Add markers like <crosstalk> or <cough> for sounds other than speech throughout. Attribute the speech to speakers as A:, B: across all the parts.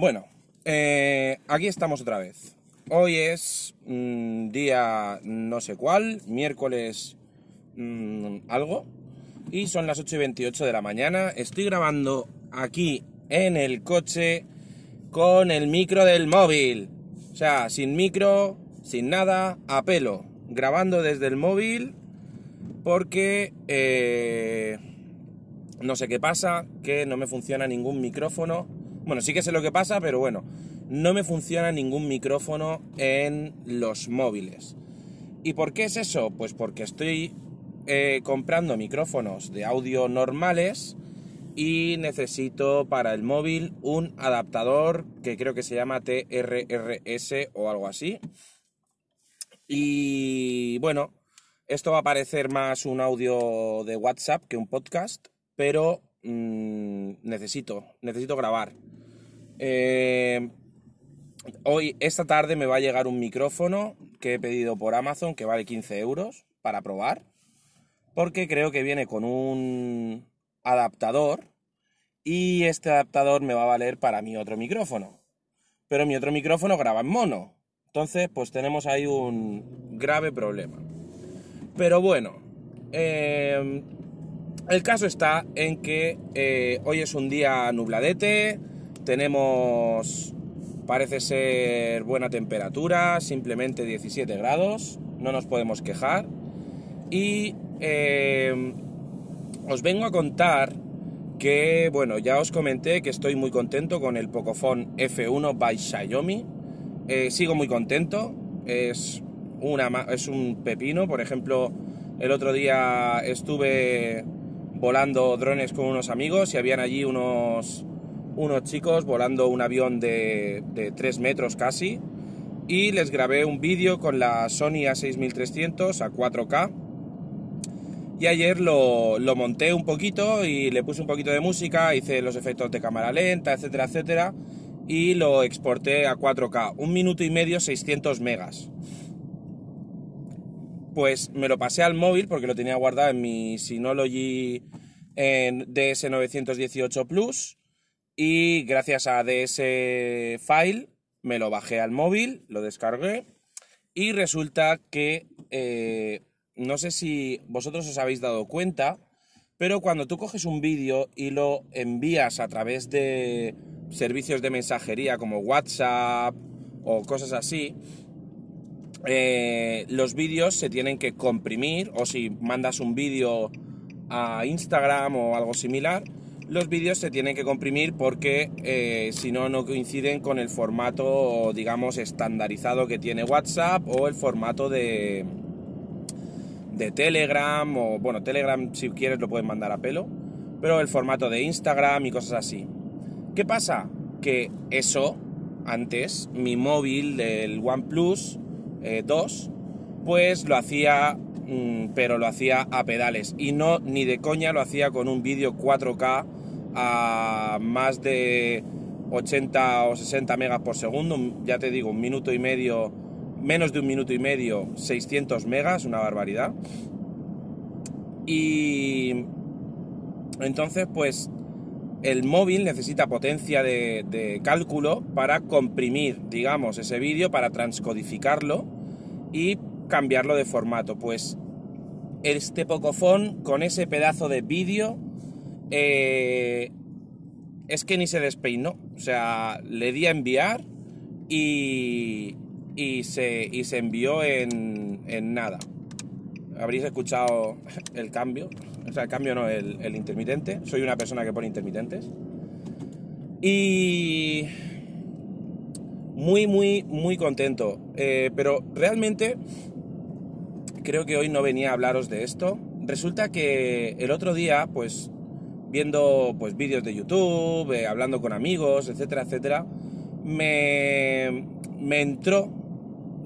A: Bueno, eh, aquí estamos otra vez. Hoy es mm, día no sé cuál, miércoles mm, algo, y son las 8 y 28 de la mañana. Estoy grabando aquí en el coche con el micro del móvil. O sea, sin micro, sin nada, a pelo. Grabando desde el móvil porque eh, no sé qué pasa, que no me funciona ningún micrófono. Bueno, sí que sé lo que pasa, pero bueno, no me funciona ningún micrófono en los móviles. ¿Y por qué es eso? Pues porque estoy eh, comprando micrófonos de audio normales y necesito para el móvil un adaptador que creo que se llama TRRS o algo así. Y bueno, esto va a parecer más un audio de WhatsApp que un podcast, pero mmm, necesito, necesito grabar. Eh, hoy, esta tarde me va a llegar un micrófono que he pedido por Amazon que vale 15 euros para probar, porque creo que viene con un adaptador y este adaptador me va a valer para mi otro micrófono. Pero mi otro micrófono graba en mono. Entonces, pues tenemos ahí un grave problema. Pero bueno, eh, el caso está en que eh, hoy es un día nubladete, tenemos, parece ser buena temperatura, simplemente 17 grados, no nos podemos quejar. Y eh, os vengo a contar que, bueno, ya os comenté que estoy muy contento con el Pocophone F1 by Xiaomi. Eh, sigo muy contento, es, una, es un pepino, por ejemplo, el otro día estuve volando drones con unos amigos y habían allí unos, unos chicos volando un avión de, de 3 metros casi y les grabé un vídeo con la Sony A6300 a 4K y ayer lo, lo, monté un poquito y le puse un poquito de música, hice los efectos de cámara lenta, etcétera, etcétera y lo exporté a 4K, un minuto y medio 600 megas. Pues me lo pasé al móvil porque lo tenía guardado en mi Synology en DS918 Plus y gracias a DS File me lo bajé al móvil, lo descargué y resulta que eh, no sé si vosotros os habéis dado cuenta, pero cuando tú coges un vídeo y lo envías a través de servicios de mensajería como WhatsApp o cosas así, eh, los vídeos se tienen que comprimir o si mandas un vídeo a Instagram o algo similar, los vídeos se tienen que comprimir porque eh, si no, no coinciden con el formato, digamos, estandarizado que tiene WhatsApp o el formato de, de Telegram o, bueno, Telegram si quieres lo puedes mandar a pelo, pero el formato de Instagram y cosas así. ¿Qué pasa? Que eso, antes, mi móvil del OnePlus 2, eh, pues lo hacía, mm, pero lo hacía a pedales. Y no, ni de coña lo hacía con un vídeo 4K a más de 80 o 60 megas por segundo, ya te digo, un minuto y medio, menos de un minuto y medio, 600 megas, una barbaridad. Y entonces, pues el móvil necesita potencia de, cálculo para comprimir, digamos, ese vídeo, para transcodificarlo y cambiarlo de formato. Pues este Pocophone con ese pedazo de vídeo eh, es que ni se despeinó. O sea, le di a enviar y, y, se, y se envió en, en nada. Habréis escuchado el cambio. O sea, el cambio no, el, intermitente. Soy una persona que pone intermitentes. Y muy, muy, muy contento. Eh, pero realmente creo que hoy no venía a hablaros de esto. Resulta que el otro día, pues, viendo pues vídeos de YouTube, eh, hablando con amigos, etcétera, etcétera, me, entró,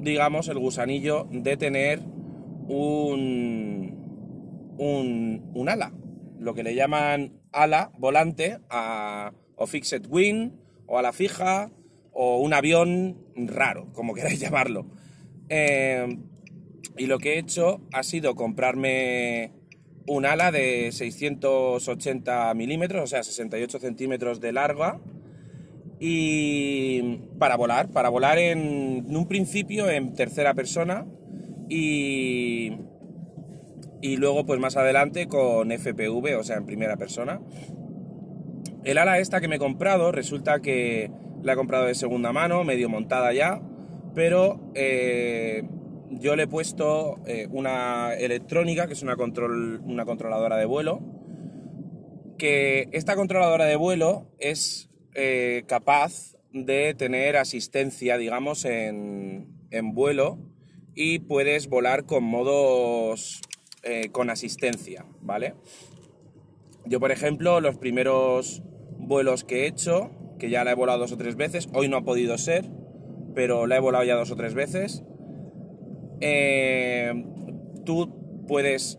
A: digamos, el gusanillo de tener un, un, ala, lo que le llaman ala volante a, o fixed wing o ala fija o un avión raro, como queráis <laughs> llamarlo. Eh, y lo que he hecho ha sido comprarme un ala de 680 milímetros, o sea, 68 centímetros de larga, y para volar, para volar en, un principio en tercera persona y, y luego pues más adelante con FPV, o sea, en primera persona. El ala esta que me he comprado, resulta que la he comprado de segunda mano, medio montada ya, pero eh, yo le he puesto eh, una electrónica, que es una, control, una controladora de vuelo, que esta controladora de vuelo es eh, capaz de tener asistencia, digamos, en, en, vuelo y puedes volar con modos con asistencia, ¿vale? Yo, por ejemplo, los primeros vuelos que he hecho, que ya la he volado dos o tres veces, hoy no ha podido ser, pero la he volado ya dos o tres veces, eh, tú puedes,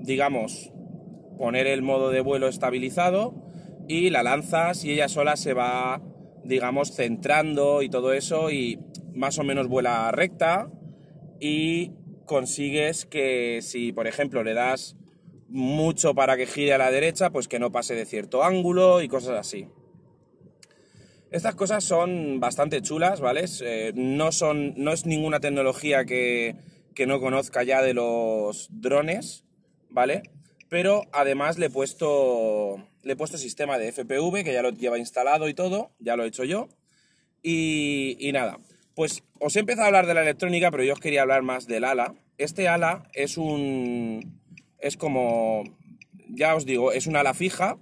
A: digamos, poner el modo de vuelo estabilizado y la lanzas y ella sola se va, digamos, centrando y todo eso y más o menos vuela recta y consigues que si, por ejemplo, le das mucho para que gire a la derecha, pues que no pase de cierto ángulo y cosas así. Estas cosas son bastante chulas, ¿vale? Eh, no, son, no es ninguna tecnología que, que, no conozca ya de los drones, ¿vale? Pero además le he puesto, le he puesto sistema de FPV, que ya lo lleva instalado y todo, ya lo he hecho yo. Y, y nada, pues os he empezado a hablar de la electrónica, pero yo os quería hablar más del ala. Este ala es un, es como, ya os digo, es una ala fija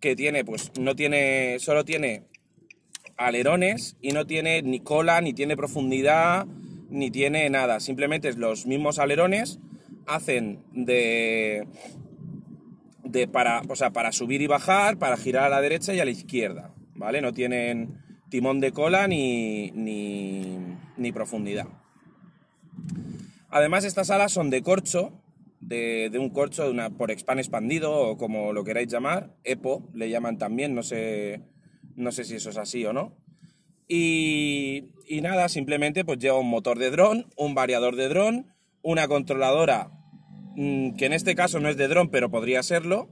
A: que tiene, pues no tiene, solo tiene alerones y no tiene ni cola, ni tiene profundidad, ni tiene nada. Simplemente los mismos alerones hacen de, de para, o sea, para subir y bajar, para girar a la derecha y a la izquierda, ¿vale? No tienen timón de cola ni, ni, ni profundidad. Además, estas alas son de corcho, de, un corcho de una, por expand expandido o como lo queráis llamar, EPO le llaman también, no sé, no sé si eso es así o no. Y, nada, simplemente pues lleva un motor de dron, un variador de dron, una controladora mm, que en este caso no es de dron pero podría serlo,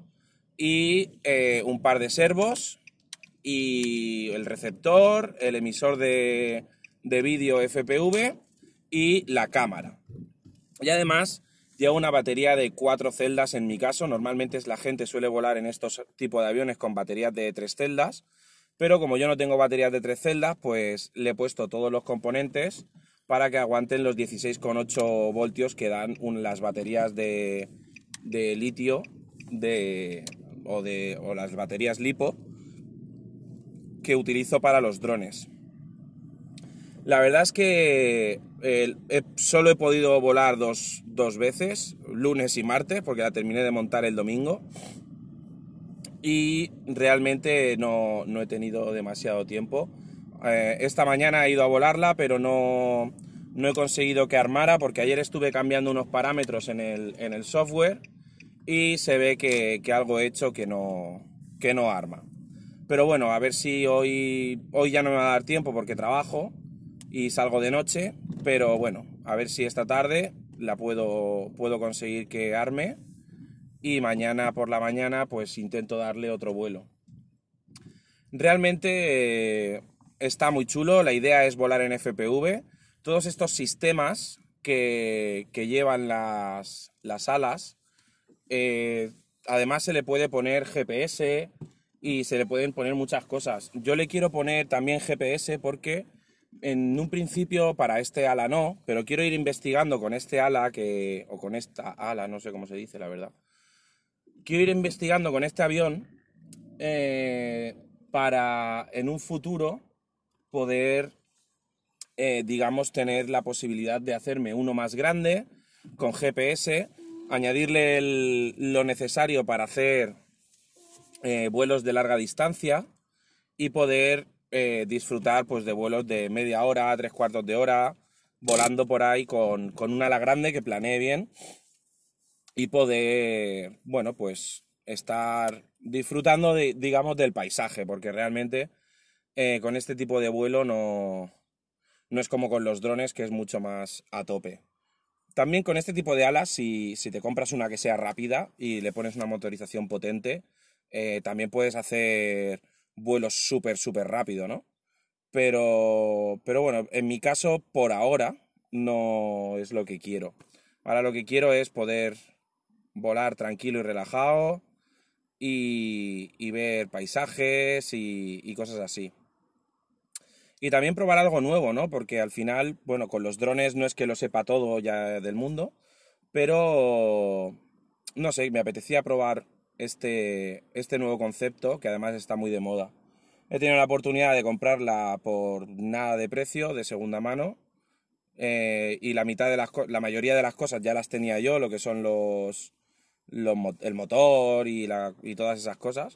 A: y eh, un par de servos y el receptor, el emisor de, de vídeo FPV y la cámara. Y además Lleva una batería de cuatro celdas en mi caso. Normalmente la gente suele volar en estos tipos de aviones con baterías de tres celdas. Pero como yo no tengo baterías de tres celdas, pues le he puesto todos los componentes para que aguanten los 16,8 voltios que dan las baterías de, litio o, las baterías lipo que utilizo para los drones. La verdad es que solo he podido volar dos, veces, lunes y martes, porque la terminé de montar el domingo. Y realmente no, he tenido demasiado tiempo. Eh, esta mañana he ido a volarla, pero no, he conseguido que armara, porque ayer estuve cambiando unos parámetros en el, software y se ve que, algo he hecho que no, que no arma. Pero bueno, a ver si hoy, hoy ya no me va a dar tiempo porque trabajo y salgo de noche, pero bueno, a ver si esta tarde la puedo, puedo conseguir que arme y mañana por la mañana pues intento darle otro vuelo. Realmente eh, está muy chulo, la idea es volar en FPV. Todos estos sistemas que, llevan las, alas, eh, además se le puede poner GPS y se le pueden poner muchas cosas. Yo le quiero poner también GPS porque en un principio para este ala no, pero quiero ir investigando con este ala que, o con esta ala, no sé cómo se dice la verdad. Quiero ir investigando con este avión eh, para en un futuro poder, eh, digamos, tener la posibilidad de hacerme uno más grande con GPS, añadirle lo necesario para hacer eh, vuelos de larga distancia y poder disfrutar pues, de vuelos de media hora, tres cuartos de hora, volando por ahí con, con un ala grande que planee bien y poder, bueno, pues estar disfrutando, de, digamos, del paisaje, porque realmente eh, con este tipo de vuelo no, no es como con los drones, que es mucho más a tope. También con este tipo de alas, si, si te compras una que sea rápida y le pones una motorización potente, eh, también puedes hacer vuelos súper, súper rápido, ¿no? Pero, pero bueno, en mi caso, por ahora, no es lo que quiero. Ahora lo que quiero es poder volar tranquilo y relajado y, ver paisajes y, cosas así. Y también probar algo nuevo, ¿no? Porque al final, bueno, con los drones no es que lo sepa todo ya del mundo, pero no sé, me apetecía probar este, este nuevo concepto que además está muy de moda. He tenido la oportunidad de comprarla por nada de precio, de segunda mano, eh, y la mitad de las la mayoría de las cosas ya las tenía yo, lo que son los, el motor y, la, y todas esas cosas.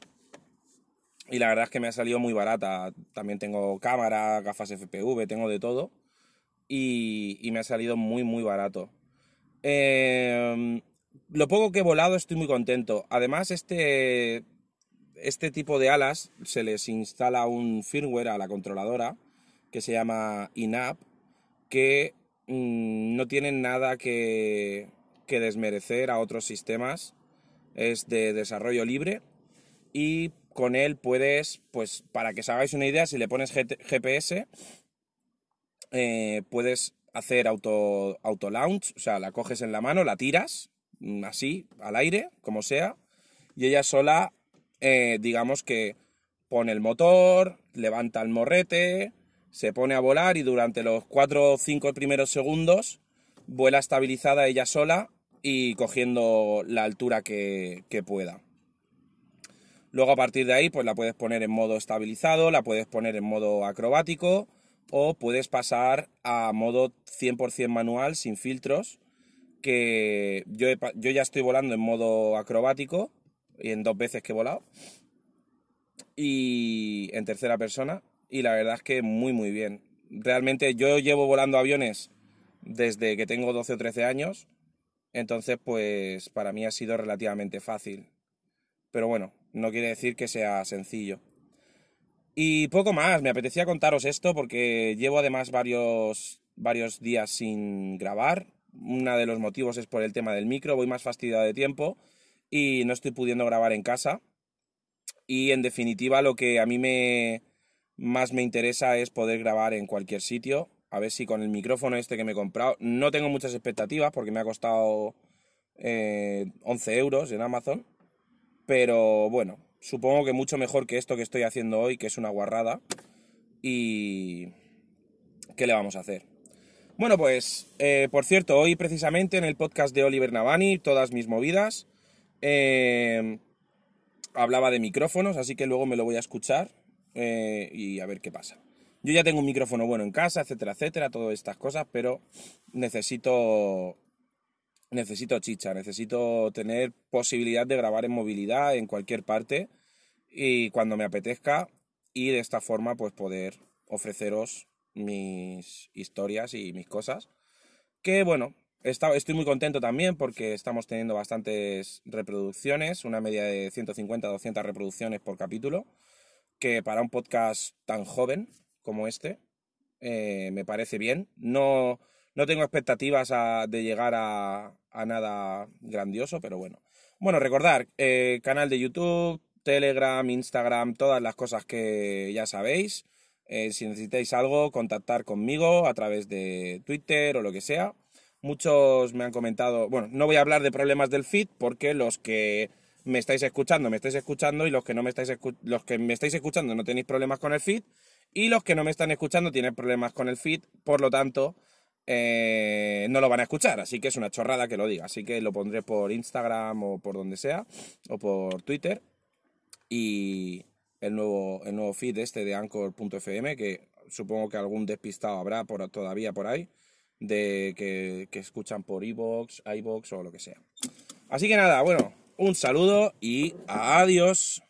A: Y la verdad es que me ha salido muy barata. También tengo cámara, gafas FPV, tengo de todo. Y, me ha salido muy, muy barato. Eh, lo poco que he volado estoy muy contento. Además, este, este tipo de alas se les instala un firmware a la controladora que se llama INAP, que mm, no tienen nada que, que desmerecer a otros sistemas. Es de desarrollo libre y con él puedes, pues para que os hagáis una idea, si le pones GPS, eh, puedes hacer auto, auto launch, o sea, la coges en la mano, la tiras Mm, así, al aire, como sea, y ella sola, eh, digamos que pone el motor, levanta el morrete, se pone a volar y durante los 4 o 5 primeros segundos vuela estabilizada ella sola y cogiendo la altura que, pueda. Luego a partir de ahí pues la puedes poner en modo estabilizado, la puedes poner en modo acrobático o puedes pasar a modo 100% manual sin filtros que yo, yo ya estoy volando en modo acrobático, y en dos veces que he volado, y en tercera persona, y la verdad es que muy, muy bien. Realmente yo llevo volando aviones desde que tengo 12 o 13 años, entonces pues para mí ha sido relativamente fácil. Pero bueno, no quiere decir que sea sencillo. Y poco más, me apetecía contaros esto porque llevo además varios, varios días sin grabar, uno de los motivos es por el tema del micro, voy más fastidiado de tiempo y no estoy pudiendo grabar en casa. Y en definitiva lo que a mí me más me interesa es poder grabar en cualquier sitio. A ver si con el micrófono este que me he comprado, no tengo muchas expectativas porque me ha costado 11 eh, euros en Amazon. Pero bueno, supongo que mucho mejor que esto que estoy haciendo hoy, que es una guarrada. Y... ¿Qué le vamos a hacer? Bueno, pues, eh, por cierto, hoy precisamente en el podcast de Oliver Navani, todas mis movidas, eh, hablaba de micrófonos, así que luego me lo voy a escuchar eh, y a ver qué pasa. Yo ya tengo un micrófono bueno en casa, etcétera, etcétera, todas estas cosas, pero necesito necesito chicha, necesito tener posibilidad de grabar en movilidad en cualquier parte y cuando me apetezca y de esta forma pues poder ofreceros mis historias y mis cosas. Que bueno, estoy muy contento también porque estamos teniendo bastantes reproducciones, una media de 150-200 reproducciones por capítulo, que para un podcast tan joven como este eh, me parece bien. No, no tengo expectativas de llegar a, nada grandioso, pero bueno. Bueno, recordar, eh, canal de YouTube, Telegram, Instagram, todas las cosas que ya sabéis. Eh, si necesitáis algo, contactar conmigo a través de Twitter o lo que sea. Muchos me han comentado, bueno, no voy a hablar de problemas del feed porque los que me estáis escuchando, me estáis escuchando y los que no me estáis los que me estáis escuchando no tenéis problemas con el feed y los que no me están escuchando tienen problemas con el feed, por lo tanto eh, no lo van a escuchar, así que es una chorrada que lo diga, así que lo pondré por Instagram o por donde sea o por Twitter y, el nuevo, el nuevo feed este de Anchor.fm, que supongo que algún despistado habrá por, todavía por ahí, de que, que escuchan por iVoox, iVoox o lo que sea. Así que nada, bueno, un saludo y adiós.